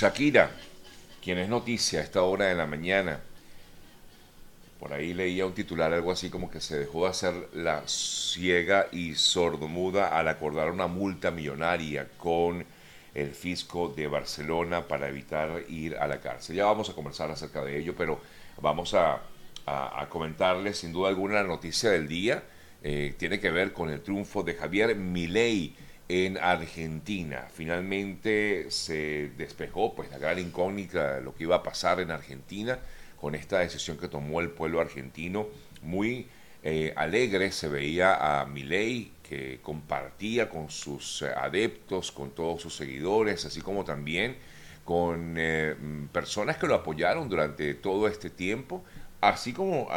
Shakira, quien es noticia a esta hora de la mañana, por ahí leía un titular, algo así como que se dejó de hacer la ciega y sordomuda al acordar una multa millonaria con el fisco de Barcelona para evitar ir a la cárcel. Ya vamos a conversar acerca de ello, pero vamos a, comentarles sin duda alguna la noticia del día. Eh, tiene que ver con el triunfo de Javier Milei en Argentina. Finalmente se despejó pues la gran incógnita de lo que iba a pasar en Argentina con esta decisión que tomó el pueblo argentino. Muy eh, alegre se veía a Milei que compartía con sus eh, adeptos, con todos sus seguidores, así como también con eh, personas que lo apoyaron durante todo este tiempo, así como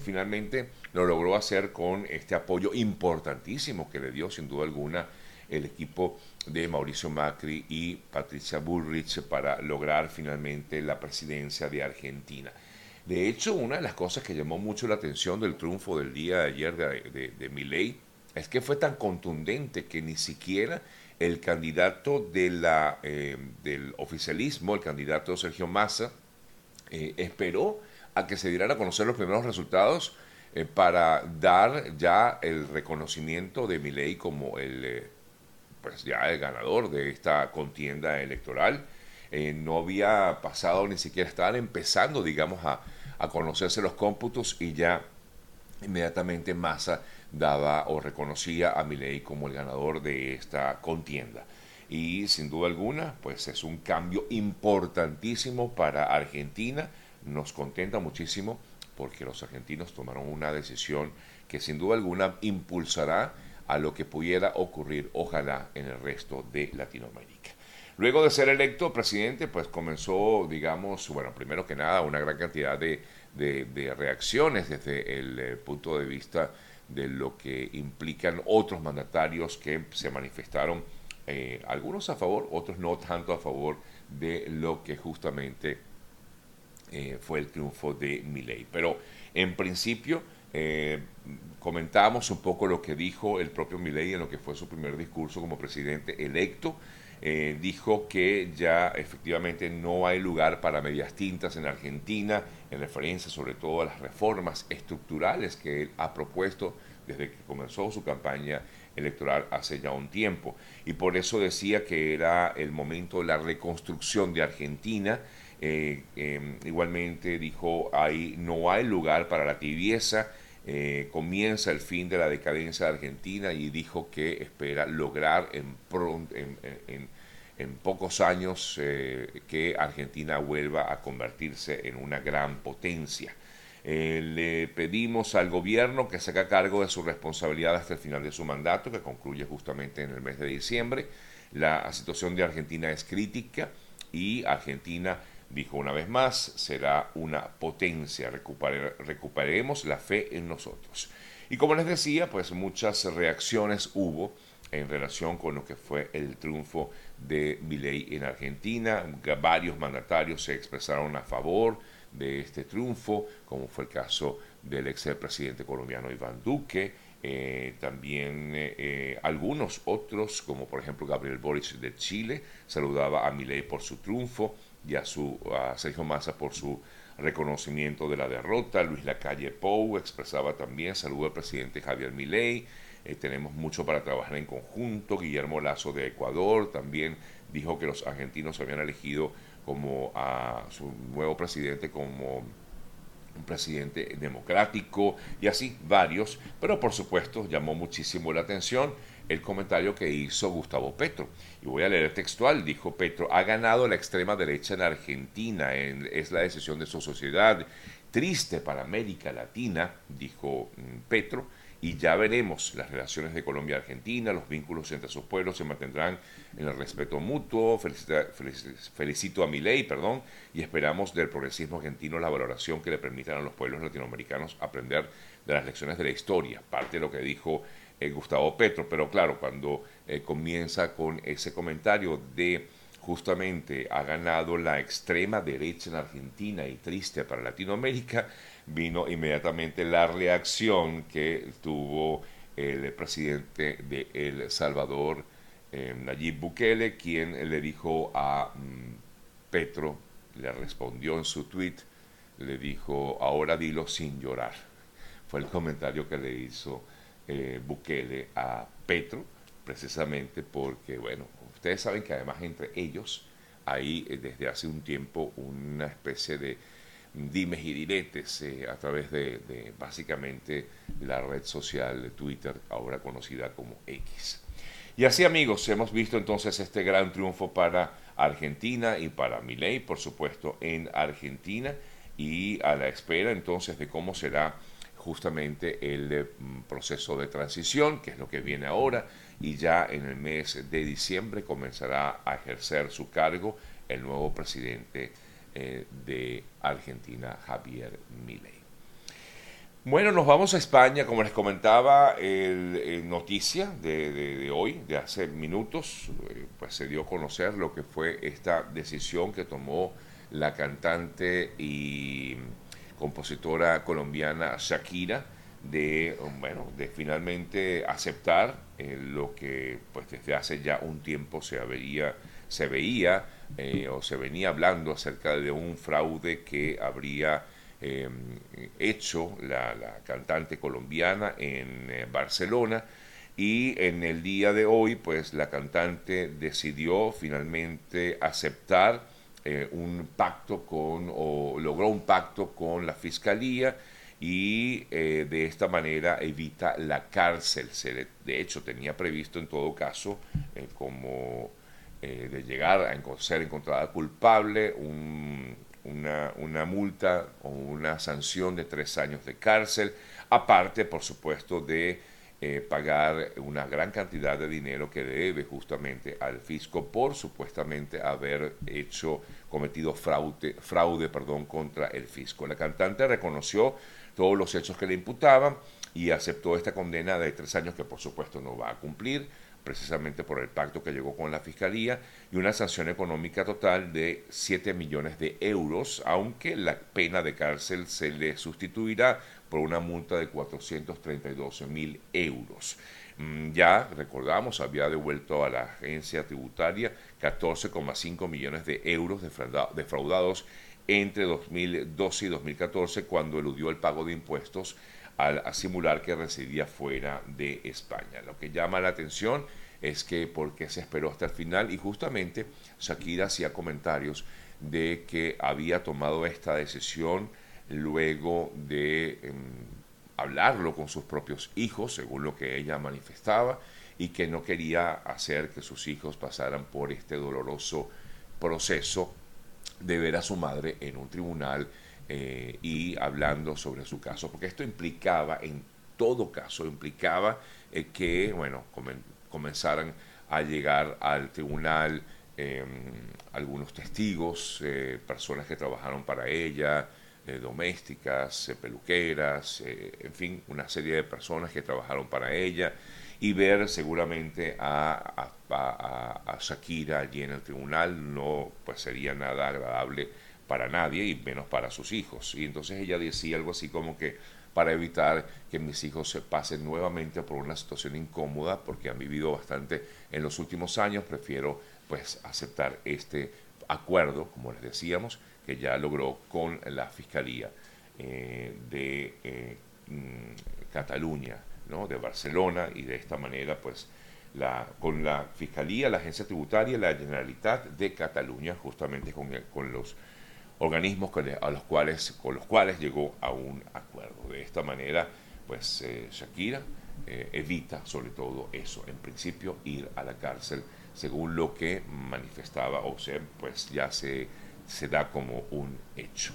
finalmente lo logró hacer con este apoyo importantísimo que le dio sin duda alguna el equipo de Mauricio Macri y Patricia Bullrich para lograr finalmente la presidencia de Argentina. De hecho, una de las cosas que llamó mucho la atención del triunfo del día de ayer de, de, Milei es que fue tan contundente que ni siquiera el candidato de la, eh, del oficialismo, el candidato Sergio Massa, eh, esperó a que se dieran a conocer los primeros resultados eh, para dar ya el reconocimiento de Milei como el pues ya el ganador de esta contienda electoral. Eh, no había pasado ni siquiera, estaban empezando, digamos, a, a conocerse los cómputos y ya inmediatamente Massa daba o reconocía a Milei como el ganador de esta contienda. Y sin duda alguna, pues es un cambio importantísimo para Argentina. Nos contenta muchísimo porque los argentinos tomaron una decisión que sin duda alguna impulsará a lo que pudiera ocurrir, ojalá, en el resto de Latinoamérica. Luego de ser electo presidente, pues comenzó, digamos, bueno, primero que nada, una gran cantidad de, reacciones desde el eh, punto de vista de lo que implican otros mandatarios que se manifestaron, eh, algunos a favor, otros no tanto a favor de lo que justamente eh, fue el triunfo de Milei. Pero en principio, eh, comentábamos un poco lo que dijo el propio Milei en lo que fue su primer discurso como presidente electo. Eh, dijo que ya efectivamente no hay lugar para medias tintas en Argentina, en referencia sobre todo a las reformas estructurales que él ha propuesto desde que comenzó su campaña electoral hace ya un tiempo. Y por eso decía que era el momento de la reconstrucción de Argentina. Eh, em, igualmente dijo, ahí no hay lugar para la tibieza, eh, comienza el fin de la decadencia de Argentina y dijo que espera lograr en, pocos años eh, que Argentina vuelva a convertirse en una gran potencia. Eh, le pedimos al gobierno que se haga cargo de su responsabilidad hasta el final de su mandato, que concluye justamente en el mes de diciembre. La situación de Argentina es crítica y Argentina Dijo una vez más, será una potencia, recuperaremos la fe en nosotros. Y como les decía, pues muchas reacciones hubo en relación con lo que fue el triunfo de Milei en Argentina. Varios mandatarios se expresaron a favor de este triunfo, como fue el caso del ex presidente colombiano Iván Duque, eh, también eh, eh, algunos otros, como por ejemplo Gabriel Boric de Chile, saludaba a Milei por su triunfo y a, su, a Sergio Massa por su reconocimiento de la derrota. Luis Lacalle Pou expresaba también saludo al presidente Javier Milei. Eh, tenemos mucho para trabajar en conjunto. Guillermo Lazo de Ecuador también dijo que los argentinos habían elegido como a su nuevo presidente como un presidente democrático y así varios, pero por supuesto llamó muchísimo la atención el comentario que hizo Gustavo Petro. Y voy a leer textual, dijo Petro, ha ganado la extrema derecha en Argentina, es la decisión de su sociedad. Triste para América Latina, dijo mm, Petro, y ya veremos las relaciones de Colombia y Argentina, los vínculos entre sus pueblos se mantendrán en el respeto mutuo. felicito a mi ley, perdón, y esperamos del progresismo argentino la valoración que le permitan a los pueblos latinoamericanos aprender de las lecciones de la historia, parte de lo que dijo eh, Gustavo Petro, pero claro, cuando eh, comienza con ese comentario de justamente ha ganado la extrema derecha en Argentina y triste para Latinoamérica, vino inmediatamente la reacción que tuvo el presidente de El Salvador, eh, Nayib Bukele, quien le dijo a, mm, Petro le respondió en su tweet, le dijo, ahora dilo sin llorar. Fue el comentario que le hizo eh, Bukele a Petro, precisamente porque, bueno, ustedes saben que además entre ellos hay eh, desde hace un tiempo una especie de dimes y diretes eh, a través de, básicamente la red social de Twitter, ahora conocida como X. Y así amigos, hemos visto entonces este gran triunfo para Argentina y para Milei, por supuesto, en Argentina y a la espera entonces de cómo será justamente el mm, proceso de transición, que es lo que viene ahora, y ya en el mes de diciembre comenzará a ejercer su cargo el nuevo presidente eh, de Argentina, Javier Milei. Bueno, nos vamos a España, como les comentaba, el, noticia de, hoy, de hace minutos, eh, pues se dio a conocer lo que fue esta decisión que tomó la cantante y compositora colombiana Shakira de, bueno, de finalmente aceptar eh, lo que pues desde hace ya un tiempo se, veía, se veía eh, o se venía hablando acerca de un fraude que habría em, hecho la, cantante colombiana en eh, Barcelona. Y en el día de hoy pues la cantante decidió finalmente aceptar eh, un pacto con, o logró un pacto con la fiscalía y eh, de esta manera evita la cárcel. Se de hecho, tenía previsto en todo caso, eh, como de llegar a ser encontrada culpable, una, una multa o una sanción de tres años de cárcel, aparte, por supuesto, de eh, pagar una gran cantidad de dinero que debe justamente al fisco por supuestamente haber hecho, cometido fraude, fraude perdón, contra el fisco. La cantante reconoció todos los hechos que le imputaban y aceptó esta condena de tres años que por supuesto no va a cumplir precisamente por el pacto que llegó con la Fiscalía, y una sanción económica total de 7 millones de euros, aunque la pena de cárcel se le sustituirá por una multa de 432 mil euros. Mm, ya, recordamos, había devuelto a la agencia tributaria 14,5 millones de euros defraudados entre 2012 y 2014 cuando eludió el pago de impuestos al simular que residía fuera de España. Lo que llama la atención es que por qué se esperó hasta el final y justamente Shakira hacía comentarios de que había tomado esta decisión luego de em, hablarlo con sus propios hijos, según lo que ella manifestaba, y que no quería hacer que sus hijos pasaran por este doloroso proceso de ver a su madre en un tribunal eh, y hablando sobre su caso, porque esto implicaba, en todo caso, implicaba eh, que, bueno, comenzaran a llegar al tribunal em, algunos testigos, eh, personas que trabajaron para ella, domésticas, peluqueras, en fin, una serie de personas que trabajaron para ella y ver seguramente a, a, Shakira allí en el tribunal no pues sería nada agradable para nadie y menos para sus hijos. Y entonces ella decía algo así como que para evitar que mis hijos se pasen nuevamente por una situación incómoda porque han vivido bastante en los últimos años, prefiero pues aceptar este acuerdo, como les decíamos, que ya logró con la Fiscalía eh, de eh, mm, Cataluña, ¿no? de Barcelona, y de esta manera, pues, la, con la Fiscalía, la Agencia Tributaria, la Generalitat de Cataluña, justamente con, con los organismos con, a los cuales, con los cuales llegó a un acuerdo. De esta manera, pues, eh, Shakira evita sobre todo eso, en principio ir a la cárcel, según lo que manifestaba, o sea, pues ya se se da como un hecho.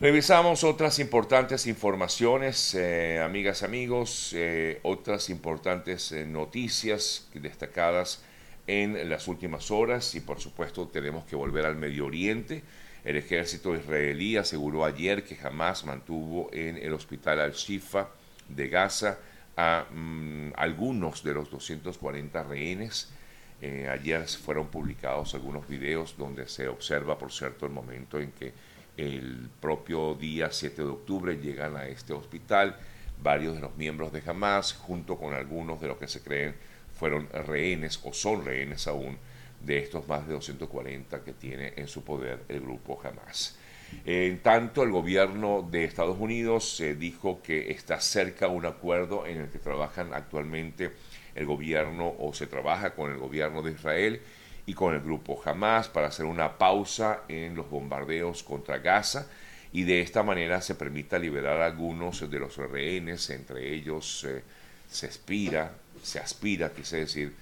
Revisamos otras importantes informaciones, eh, amigas, amigos, eh, otras importantes eh, noticias destacadas en las últimas horas y por supuesto tenemos que volver al Medio Oriente. El ejército israelí aseguró ayer que jamás mantuvo en el hospital Al-Shifa de Gaza a mm, algunos de los 240 rehenes. Eh, ayer fueron publicados algunos videos donde se observa, por cierto, el momento en que el propio día 7 de octubre llegan a este hospital. Varios de los miembros de Hamas, junto con algunos de los que se creen fueron rehenes o son rehenes aún de estos más de 240 que tiene en su poder el grupo Hamas. En tanto, el gobierno de Estados Unidos eh, dijo que está cerca un acuerdo en el que trabajan actualmente el gobierno o se trabaja con el gobierno de Israel y con el grupo Hamas para hacer una pausa en los bombardeos contra Gaza y de esta manera se permita liberar a algunos de los rehenes, entre ellos eh, se aspira, se aspira, quise decir,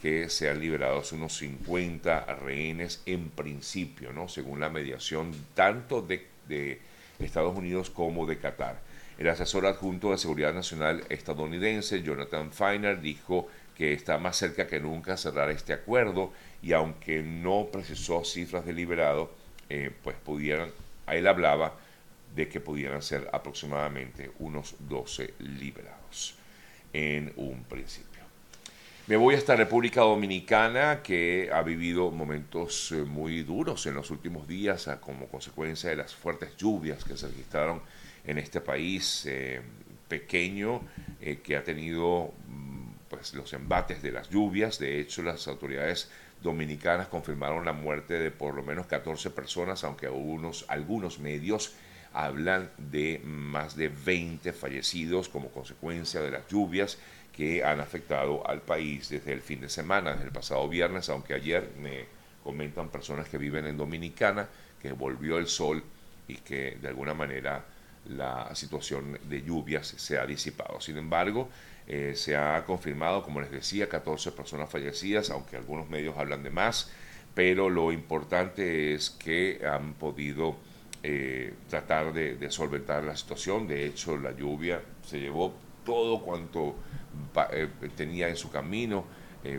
que sean liberados unos 50 rehenes en principio, ¿no? según la mediación tanto de, de Estados Unidos como de Qatar. El asesor adjunto de Seguridad Nacional estadounidense, Jonathan Feiner, dijo que está más cerca que nunca cerrar este acuerdo y aunque no precisó cifras de liberado, eh, pues pudieran, él hablaba de que pudieran ser aproximadamente unos 12 liberados en un principio. Me voy a esta República Dominicana que ha vivido momentos eh, muy duros en los últimos días como consecuencia de las fuertes lluvias que se registraron en este país eh, pequeño que ha tenido mm, pues, los embates de las lluvias. De hecho, las autoridades dominicanas confirmaron la muerte de por lo menos 14 personas, aunque algunos medios hablan de más de 20 fallecidos como consecuencia de las lluvias que han afectado al país desde el fin de semana, desde el pasado viernes, aunque ayer me comentan personas que viven en Dominicana que volvió el sol y que de alguna manera la situación de lluvias se ha disipado. Sin embargo, eh, se ha confirmado, como les decía, 14 personas fallecidas, aunque algunos medios hablan de más, pero lo importante es que han podido eh, tratar de, solventar la situación. De hecho, la lluvia se llevó todo cuanto eh, tenía en su camino,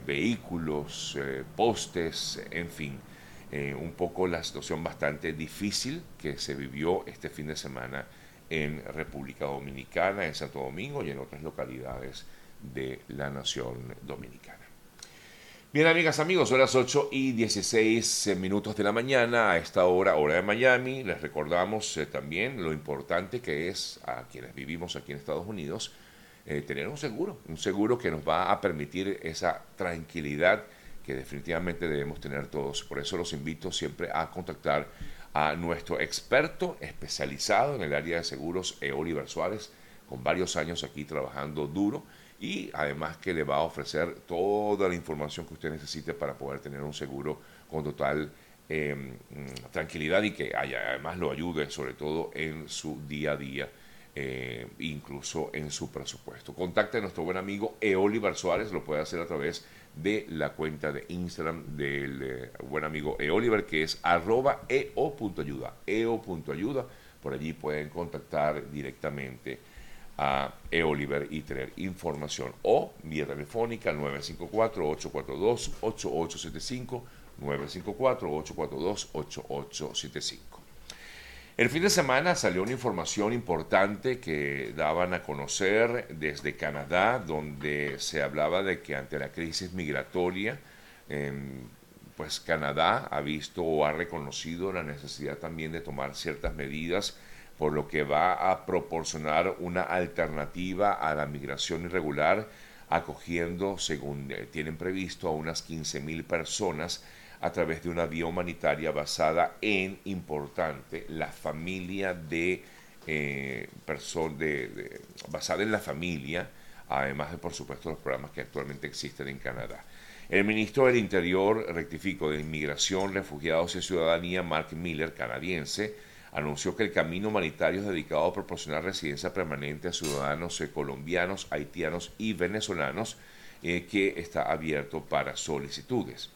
vehículos, postes, en fin. un poco la situación bastante difícil que se vivió este fin de semana en República Dominicana, en Santo Domingo y en otras localidades de la nación dominicana. Bien, amigas, amigos, son las 8 y 16 minutos de la mañana, a esta hora, hora de Miami. Les recordamos eh, también lo importante que es a quienes vivimos aquí en Estados Unidos eh, tener un seguro, un seguro que nos va a permitir esa tranquilidad que definitivamente debemos tener todos. Por eso los invito siempre a contactar a nuestro experto especializado en el área de seguros, Oliver Suárez, con varios años aquí trabajando duro y además que le va a ofrecer toda la información que usted necesite para poder tener un seguro con total em, tranquilidad y que además lo ayude sobre todo en su día a día. Eh, incluso en su presupuesto. Contacte a nuestro buen amigo Eoliver Suárez, lo puede hacer a través de la cuenta de Instagram del eh, buen amigo Eoliver, que es arroba eo.ayuda, eo.ayuda. Por allí pueden contactar directamente a Eoliver y tener información o vía telefónica 954-842-8875, 954-842-8875. El fin de semana salió una información importante que daban a conocer desde Canadá, donde se hablaba de que ante la crisis migratoria, em, pues Canadá ha visto o ha reconocido la necesidad también de tomar ciertas medidas, por lo que va a proporcionar una alternativa a la migración irregular, acogiendo, según eh, tienen previsto, a unas 15.000 personas a través de una vía humanitaria basada en, importante, la familia de, eh, de, basada en la familia, además de, por supuesto, los programas que actualmente existen en Canadá. El ministro del Interior, rectifico, de Inmigración, Refugiados y Ciudadanía, Mark Miller, canadiense, anunció que el camino humanitario es dedicado a proporcionar residencia permanente a ciudadanos colombianos, haitianos y venezolanos, eh, que está abierto para solicitudes.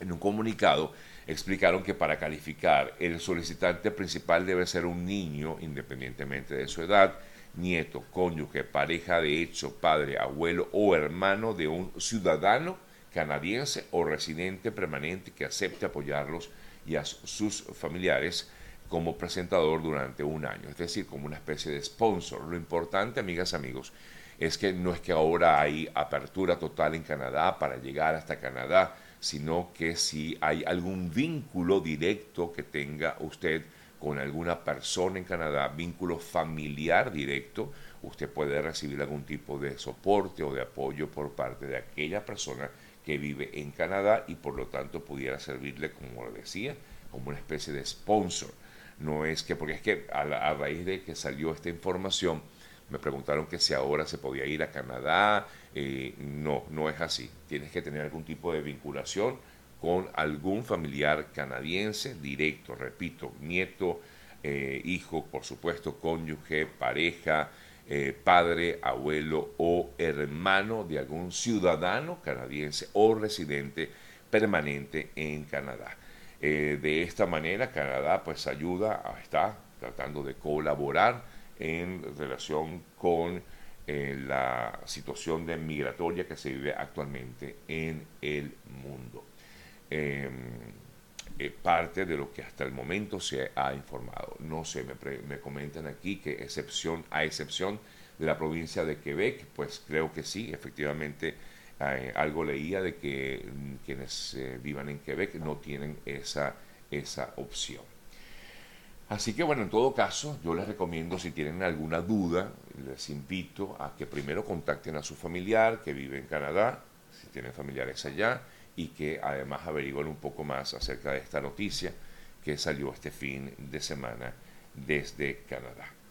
En un comunicado explicaron que para calificar el solicitante principal debe ser un niño, independientemente de su edad, nieto, cónyuge, pareja de hecho, padre, abuelo o hermano de un ciudadano canadiense o residente permanente que acepte apoyarlos y a sus familiares como presentador durante un año, es decir, como una especie de sponsor. Lo importante, amigas, amigos, es que no es que ahora hay apertura total en Canadá para llegar hasta Canadá, sino que si hay algún vínculo directo que tenga usted con alguna persona en Canadá, vínculo familiar directo, usted puede recibir algún tipo de soporte o de apoyo por parte de aquella persona que vive en Canadá y por lo tanto pudiera servirle, como decía, como una especie de sponsor. No es que, porque es que a, raíz de que salió esta información, me preguntaron que si ahora se podía ir a Canadá. Eh, no, no es así. Tienes que tener algún tipo de vinculación con algún familiar canadiense directo, repito, nieto, eh, hijo, por supuesto, cónyuge, pareja, eh, padre, abuelo o hermano de algún ciudadano canadiense o residente permanente en Canadá. Eh, de esta manera, Canadá pues ayuda, está tratando de colaborar en relación con la situación de migratoria que se vive actualmente en el mundo. Em, eh, parte de lo que hasta el momento se ha informado. No sé, me, me comentan aquí que excepción, a excepción de la provincia de Quebec, pues creo que sí, efectivamente eh, algo leía de que mm, quienes eh, vivan en Quebec no tienen esa, esa opción. Así que bueno, en todo caso, yo les recomiendo si tienen alguna duda, les invito a que primero contacten a su familiar que vive en Canadá, si tienen familiares allá, y que además averigüen un poco más acerca de esta noticia que salió este fin de semana desde Canadá.